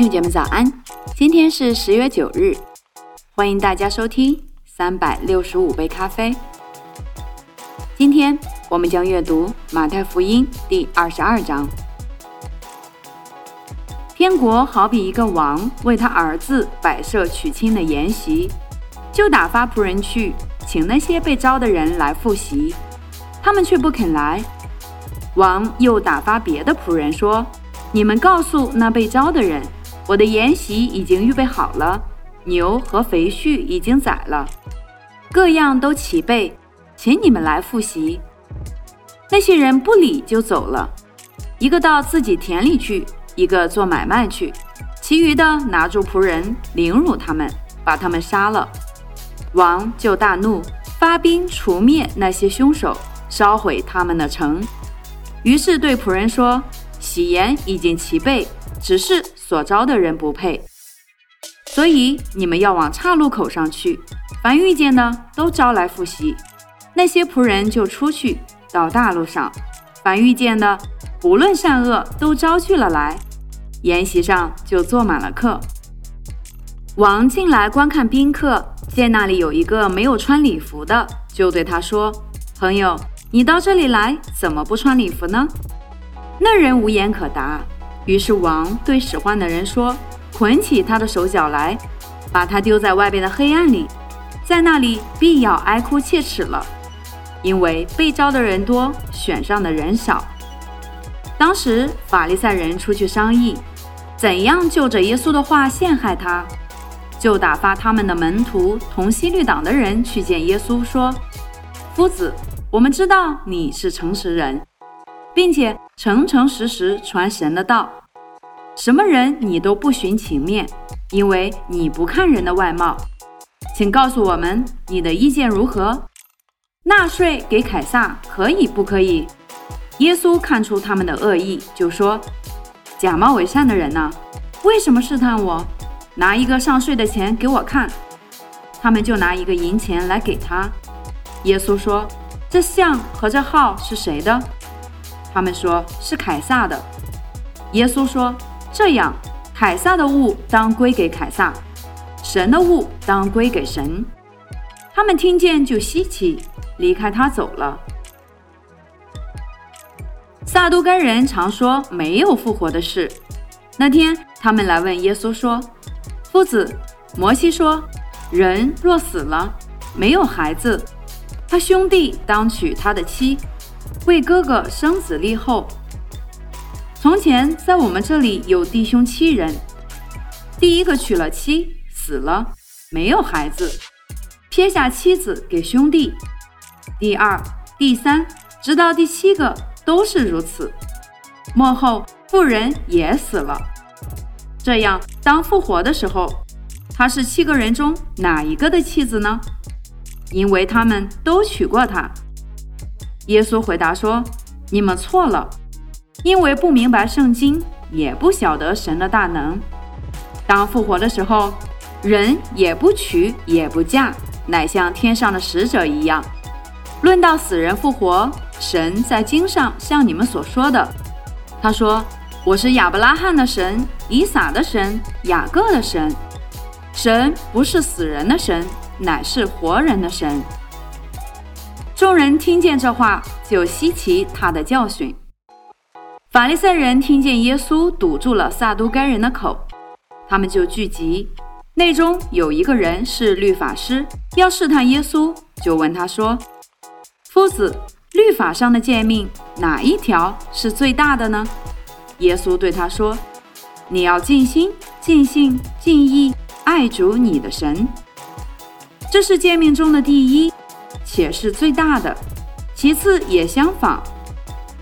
兄姐妹早安，今天是十月九日，欢迎大家收听三百六十五杯咖啡。今天我们将阅读马太福音第二十二章。天国好比一个王为他儿子摆设娶亲的筵席，就打发仆人去请那些被招的人来复习，他们却不肯来。王又打发别的仆人说。你们告诉那被招的人，我的筵席已经预备好了，牛和肥畜已经宰了，各样都齐备，请你们来复习。那些人不理就走了，一个到自己田里去，一个做买卖去，其余的拿住仆人，凌辱他们，把他们杀了。王就大怒，发兵除灭那些凶手，烧毁他们的城。于是对仆人说。喜筵已经齐备，只是所招的人不配，所以你们要往岔路口上去，凡遇见的都招来复习。那些仆人就出去到大路上，凡遇见的，不论善恶，都招去了来。筵席上就坐满了客。王进来观看宾客，见那里有一个没有穿礼服的，就对他说：“朋友，你到这里来，怎么不穿礼服呢？”那人无言可答，于是王对使唤的人说：“捆起他的手脚来，把他丢在外边的黑暗里，在那里必要哀哭切齿了，因为被招的人多，选上的人少。”当时法利赛人出去商议，怎样就着耶稣的话陷害他，就打发他们的门徒同西律党的人去见耶稣，说：“夫子，我们知道你是诚实人。”并且诚诚实实传神的道，什么人你都不寻情面，因为你不看人的外貌。请告诉我们你的意见如何？纳税给凯撒可以不可以？耶稣看出他们的恶意，就说：“假冒伪善的人呢？为什么试探我？拿一个上税的钱给我看。”他们就拿一个银钱来给他。耶稣说：“这像和这号是谁的？”他们说是凯撒的。耶稣说：“这样，凯撒的物当归给凯撒，神的物当归给神。”他们听见就稀奇，离开他走了。撒都该人常说没有复活的事。那天，他们来问耶稣说：“夫子，摩西说，人若死了，没有孩子，他兄弟当娶他的妻。”为哥哥生子立后。从前在我们这里有弟兄七人，第一个娶了妻，死了，没有孩子，撇下妻子给兄弟。第二、第三，直到第七个都是如此。末后妇人也死了。这样，当复活的时候，他是七个人中哪一个的妻子呢？因为他们都娶过她。耶稣回答说：“你们错了，因为不明白圣经，也不晓得神的大能。当复活的时候，人也不娶也不嫁，乃像天上的使者一样。论到死人复活，神在经上像你们所说的，他说：‘我是亚伯拉罕的神，以撒的神，雅各的神。’神不是死人的神，乃是活人的神。”众人听见这话，就稀奇他的教训。法利赛人听见耶稣堵住了撒都该人的口，他们就聚集。内中有一个人是律法师，要试探耶稣，就问他说：“夫子，律法上的诫命哪一条是最大的呢？”耶稣对他说：“你要尽心、尽性、尽意爱主你的神，这是诫命中的第一。”且是最大的，其次也相仿，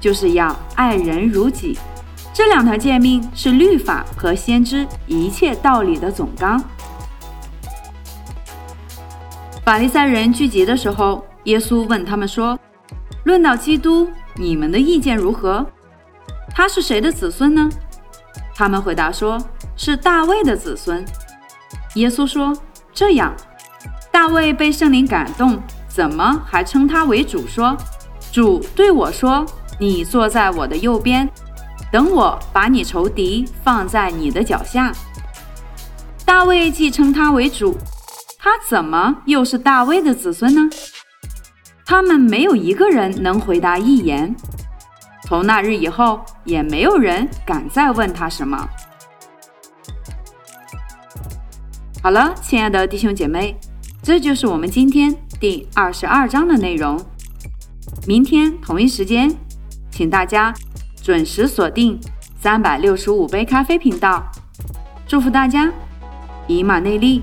就是要爱人如己。这两条诫命是律法和先知一切道理的总纲。法利赛人聚集的时候，耶稣问他们说：“论到基督，你们的意见如何？他是谁的子孙呢？”他们回答说：“是大卫的子孙。”耶稣说：“这样，大卫被圣灵感动。”怎么还称他为主？说，主对我说：“你坐在我的右边，等我把你仇敌放在你的脚下。”大卫既称他为主，他怎么又是大卫的子孙呢？他们没有一个人能回答一言。从那日以后，也没有人敢再问他什么。好了，亲爱的弟兄姐妹，这就是我们今天第二十二章的内容。明天同一时间，请大家准时锁定三百六十五杯咖啡频道。祝福大家，以马内利。